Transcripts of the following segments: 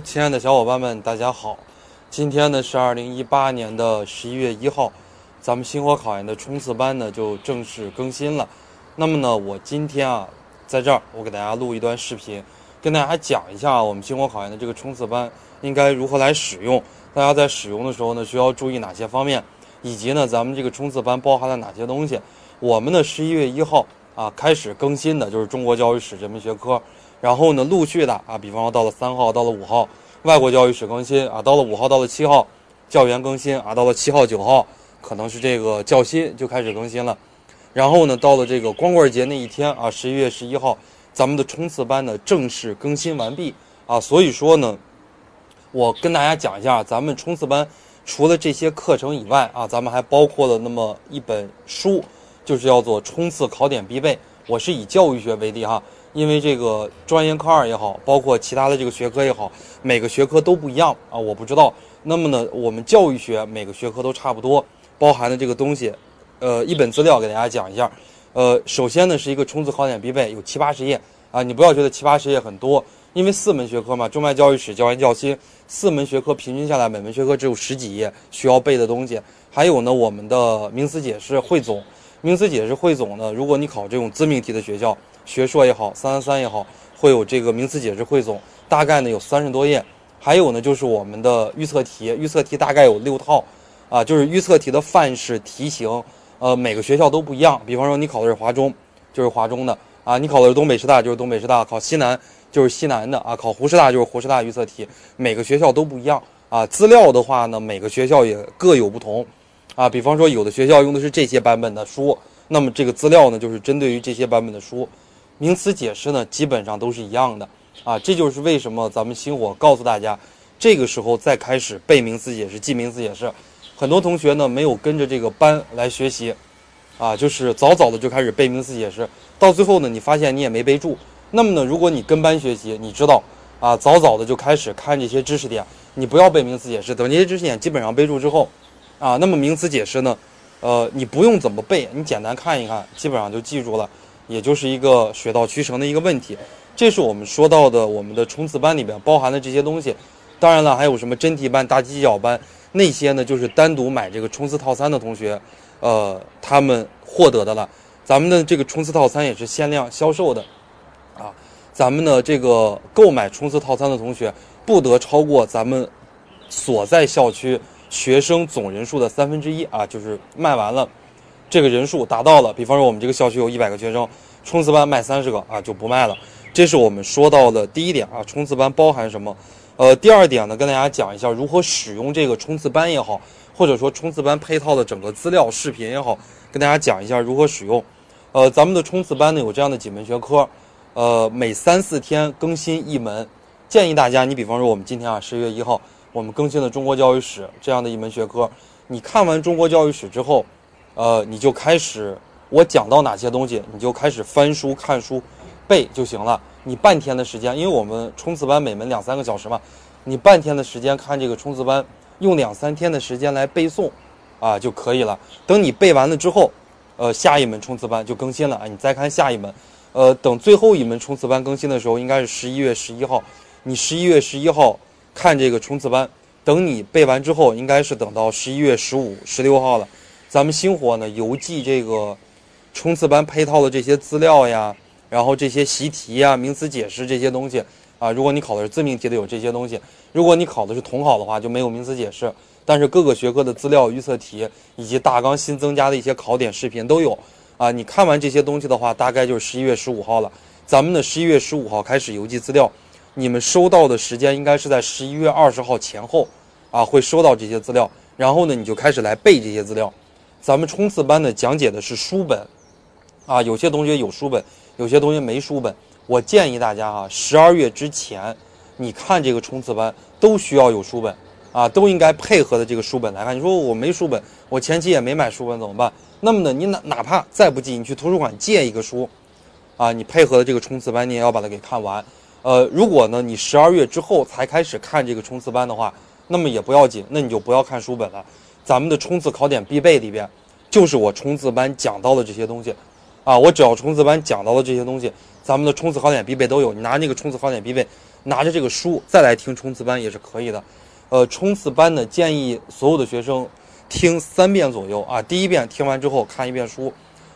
亲爱的小伙伴们，大家好！今天呢是二零一八年的十一月一号，咱们星火考研的冲刺班呢就正式更新了。那么呢，我今天啊在这儿，我给大家录一段视频，跟大家讲一下我们星火考研的这个冲刺班应该如何来使用。大家在使用的时候呢，需要注意哪些方面，以及呢咱们这个冲刺班包含了哪些东西。我们呢十一月一号啊开始更新的就是中国教育史这门学科。然后呢，陆续的啊，比方说到了三号，到了五号，外国教育史更新啊，到了五号，到了七号，教员更新啊，到了七号、九号，可能是这个教新就开始更新了。然后呢，到了这个光棍节那一天啊，十一月十一号，咱们的冲刺班呢正式更新完毕啊。所以说呢，我跟大家讲一下，咱们冲刺班除了这些课程以外啊，咱们还包括了那么一本书，就是叫做《冲刺考点必备》。我是以教育学为例哈。因为这个专业科二也好，包括其他的这个学科也好，每个学科都不一样啊，我不知道。那么呢，我们教育学每个学科都差不多，包含的这个东西，呃，一本资料给大家讲一下。呃，首先呢是一个冲刺考点必备，有七八十页啊，你不要觉得七八十页很多，因为四门学科嘛，中外教育史、教研教新，四门学科平均下来，每门学科只有十几页需要背的东西。还有呢，我们的名词解释汇总，名词解释汇总呢，如果你考这种自命题的学校。学硕也好，三三三也好，会有这个名词解释汇总，大概呢有三十多页。还有呢就是我们的预测题，预测题大概有六套，啊，就是预测题的范式题型，呃，每个学校都不一样。比方说你考的是华中，就是华中的啊；你考的是东北师大，就是东北师大；考西南就是西南的啊；考湖师大就是湖师大预测题，每个学校都不一样啊。资料的话呢，每个学校也各有不同，啊，比方说有的学校用的是这些版本的书，那么这个资料呢就是针对于这些版本的书。名词解释呢，基本上都是一样的，啊，这就是为什么咱们星火告诉大家，这个时候再开始背名词解释、记名词解释。很多同学呢没有跟着这个班来学习，啊，就是早早的就开始背名词解释，到最后呢，你发现你也没背住。那么呢，如果你跟班学习，你知道，啊，早早的就开始看这些知识点，你不要背名词解释，等这些知识点基本上背住之后，啊，那么名词解释呢，呃，你不用怎么背，你简单看一看，基本上就记住了。也就是一个水到渠成的一个问题，这是我们说到的我们的冲刺班里边包含的这些东西。当然了，还有什么真题班、大犄角班那些呢？就是单独买这个冲刺套餐的同学，呃，他们获得的了。咱们的这个冲刺套餐也是限量销售的，啊，咱们的这个购买冲刺套餐的同学不得超过咱们所在校区学生总人数的三分之一啊，就是卖完了。这个人数达到了，比方说我们这个校区有一百个学生，冲刺班卖三十个啊就不卖了。这是我们说到的第一点啊，冲刺班包含什么？呃，第二点呢，跟大家讲一下如何使用这个冲刺班也好，或者说冲刺班配套的整个资料视频也好，跟大家讲一下如何使用。呃，咱们的冲刺班呢有这样的几门学科，呃，每三四天更新一门，建议大家，你比方说我们今天啊十月一号，我们更新了中国教育史这样的一门学科，你看完中国教育史之后。呃，你就开始我讲到哪些东西，你就开始翻书看书，背就行了。你半天的时间，因为我们冲刺班每门两三个小时嘛，你半天的时间看这个冲刺班，用两三天的时间来背诵，啊就可以了。等你背完了之后，呃，下一门冲刺班就更新了啊，你再看下一门。呃，等最后一门冲刺班更新的时候，应该是十一月十一号。你十一月十一号看这个冲刺班，等你背完之后，应该是等到十一月十五、十六号了。咱们星火呢邮寄这个冲刺班配套的这些资料呀，然后这些习题呀、名词解释这些东西啊。如果你考的是自命题的，有这些东西；如果你考的是统考的话，就没有名词解释。但是各个学科的资料、预测题以及大纲新增加的一些考点视频都有啊。你看完这些东西的话，大概就是十一月十五号了。咱们的十一月十五号开始邮寄资料，你们收到的时间应该是在十一月二十号前后啊，会收到这些资料。然后呢，你就开始来背这些资料。咱们冲刺班呢讲解的是书本，啊，有些同学有书本，有些同学没书本。我建议大家哈，十二月之前，你看这个冲刺班都需要有书本，啊，都应该配合的这个书本来看。你说我没书本，我前期也没买书本怎么办？那么呢，你哪哪怕再不济，你去图书馆借一个书，啊，你配合的这个冲刺班，你也要把它给看完。呃，如果呢你十二月之后才开始看这个冲刺班的话，那么也不要紧，那你就不要看书本了。咱们的冲刺考点必备里边，就是我冲刺班讲到的这些东西，啊，我只要冲刺班讲到的这些东西，咱们的冲刺考点必备都有。你拿那个冲刺考点必备，拿着这个书再来听冲刺班也是可以的。呃，冲刺班呢，建议所有的学生听三遍左右啊。第一遍听完之后看一遍书，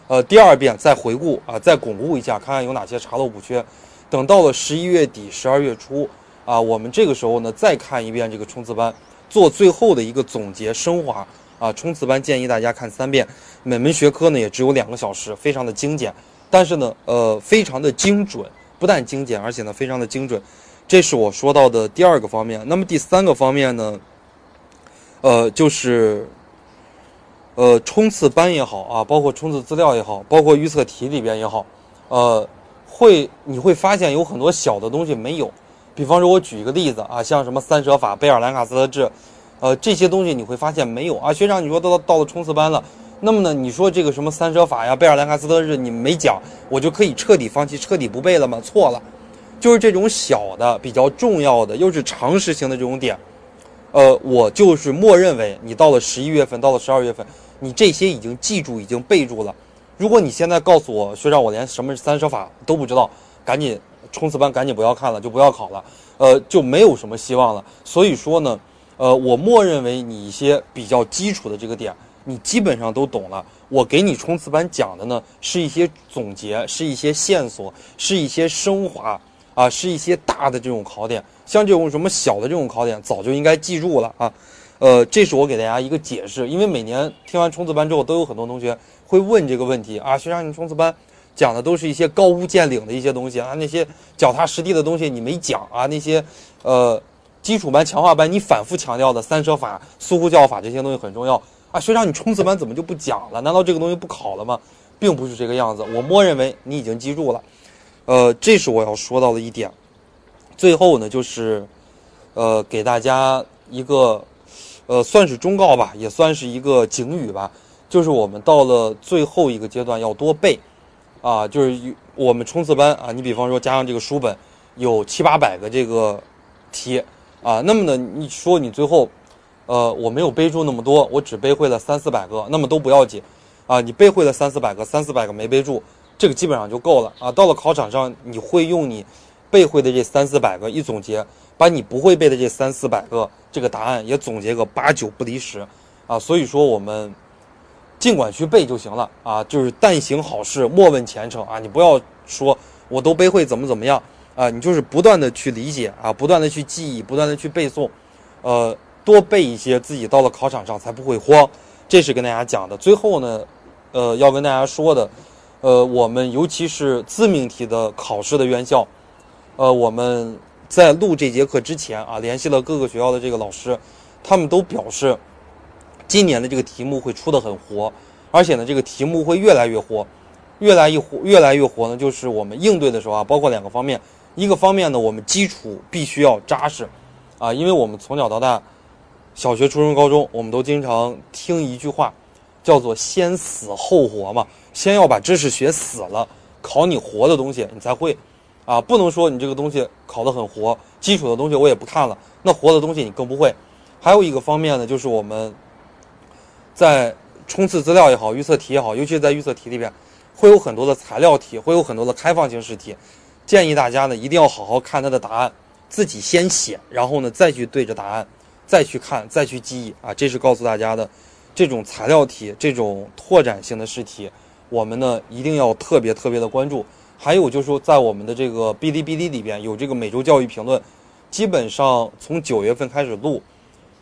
呃，第二遍再回顾啊，再巩固一下，看看有哪些查漏补缺。等到了十一月底、十二月初啊，我们这个时候呢再看一遍这个冲刺班，做最后的一个总结升华啊。冲刺班建议大家看三遍，每门学科呢也只有两个小时，非常的精简，但是呢，呃，非常的精准，不但精简，而且呢非常的精准。这是我说到的第二个方面。那么第三个方面呢，呃，就是呃冲刺班也好啊，包括冲刺资料也好，包括预测题里边也好，呃，会你会发现有很多小的东西没有。比方说，我举一个例子啊，像什么三舍法、贝尔兰卡斯特制，呃，这些东西你会发现没有啊。学长，你说到到了冲刺班了，那么呢，你说这个什么三舍法呀、贝尔兰卡斯特制你没讲，我就可以彻底放弃、彻底不背了吗？错了。就是这种小的、比较重要的，又是常识性的这种点，呃，我就是默认为你到了十一月份，到了十二月份，你这些已经记住、已经背住了。如果你现在告诉我学长，我连什么三舍法都不知道，赶紧冲刺班赶紧不要看了，就不要考了，呃，就没有什么希望了。所以说呢，呃，我默认为你一些比较基础的这个点，你基本上都懂了。我给你冲刺班讲的呢，是一些总结，是一些线索，是一些升华。啊，是一些大的这种考点，像这种什么小的这种考点，早就应该记住了啊。呃，这是我给大家一个解释，因为每年听完冲刺班之后，都有很多同学会问这个问题啊。学长，你冲刺班讲的都是一些高屋建瓴的一些东西啊，那些脚踏实地的东西你没讲啊。那些呃基础班、强化班你反复强调的三舍法、苏护教法这些东西很重要啊。学长，你冲刺班怎么就不讲了？难道这个东西不考了吗？并不是这个样子，我默认为你已经记住了。呃，这是我要说到的一点。最后呢，就是，呃，给大家一个，呃，算是忠告吧，也算是一个警语吧。就是我们到了最后一个阶段，要多背，啊，就是我们冲刺班啊，你比方说加上这个书本，有七八百个这个题，啊，那么呢，你说你最后，呃，我没有背住那么多，我只背会了三四百个，那么都不要紧，啊，你背会了三四百个，三四百个没背住。这个基本上就够了啊！到了考场上，你会用你背会的这三四百个一总结，把你不会背的这三四百个这个答案也总结个八九不离十啊！所以说我们尽管去背就行了啊！就是但行好事，莫问前程啊！你不要说我都背会怎么怎么样啊！你就是不断的去理解啊，不断的去记忆，不断的去背诵，呃，多背一些，自己到了考场上才不会慌。这是跟大家讲的。最后呢，呃，要跟大家说的。呃，我们尤其是自命题的考试的院校，呃，我们在录这节课之前啊，联系了各个学校的这个老师，他们都表示，今年的这个题目会出的很活，而且呢，这个题目会越来越活，越来越活，越来越活呢，就是我们应对的时候啊，包括两个方面，一个方面呢，我们基础必须要扎实，啊，因为我们从小到大，小学、初中、高中，我们都经常听一句话。叫做先死后活嘛，先要把知识学死了，考你活的东西你才会，啊，不能说你这个东西考得很活，基础的东西我也不看了，那活的东西你更不会。还有一个方面呢，就是我们在冲刺资料也好，预测题也好，尤其是在预测题里边，会有很多的材料题，会有很多的开放性试题，建议大家呢一定要好好看它的答案，自己先写，然后呢再去对着答案，再去看，再去记忆啊，这是告诉大家的。这种材料题，这种拓展性的试题，我们呢一定要特别特别的关注。还有就是说，在我们的这个哔哩哔哩里边有这个每周教育评论，基本上从九月份开始录，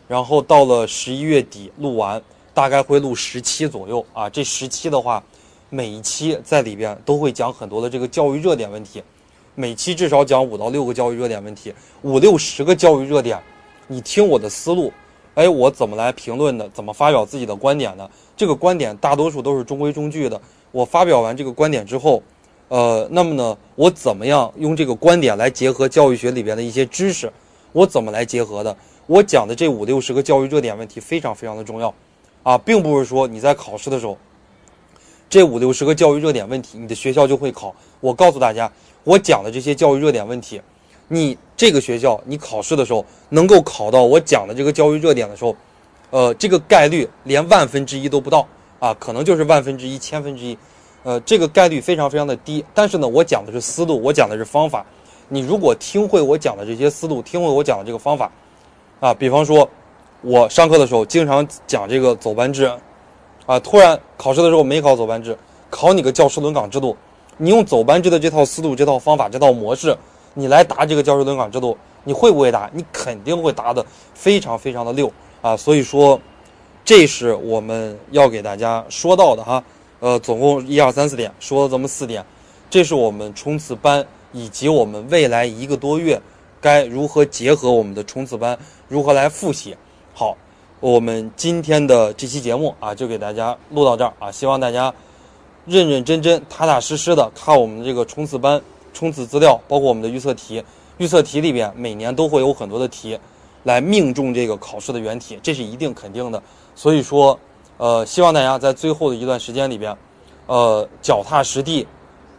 然后到了十一月底录完，大概会录十期左右啊。这十期的话，每一期在里边都会讲很多的这个教育热点问题，每期至少讲五到六个教育热点问题，五六十个教育热点，你听我的思路。哎，我怎么来评论的？怎么发表自己的观点的？这个观点大多数都是中规中矩的。我发表完这个观点之后，呃，那么呢，我怎么样用这个观点来结合教育学里边的一些知识？我怎么来结合的？我讲的这五六十个教育热点问题非常非常的重要，啊，并不是说你在考试的时候，这五六十个教育热点问题，你的学校就会考。我告诉大家，我讲的这些教育热点问题。你这个学校，你考试的时候能够考到我讲的这个教育热点的时候，呃，这个概率连万分之一都不到啊，可能就是万分之一、千分之一，呃，这个概率非常非常的低。但是呢，我讲的是思路，我讲的是方法，你如果听会我讲的这些思路，听会我讲的这个方法，啊，比方说，我上课的时候经常讲这个走班制，啊，突然考试的时候没考走班制，考你个教师轮岗制度，你用走班制的这套思路、这套方法、这套模式，你来答这个教师轮岗制度，你会不会答？你肯定会答的非常非常的溜啊！所以说，这是我们要给大家说到的哈。呃，总共一二三四点，说了这么四点，这是我们冲刺班以及我们未来一个多月该如何结合我们的冲刺班，如何来复习。好，我们今天的这期节目啊，就给大家录到这儿啊，希望大家认认真真、踏踏实实的看我们的这个冲刺班冲刺资料，包括我们的预测题。预测题里边每年都会有很多的题来命中这个考试的原题，这是一定肯定的。所以说。呃，希望大家在最后的一段时间里边，呃，脚踏实地，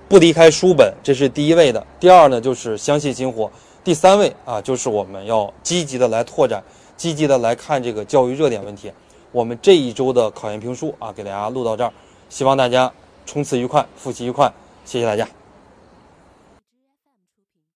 不离开书本，这是第一位的。第二呢，就是相信星火。第三位啊，就是我们要积极的来拓展，积极的来看这个教育热点问题。我们这一周的考研评书啊，给大家录到这儿，希望大家冲刺愉快，复习愉快，谢谢大家。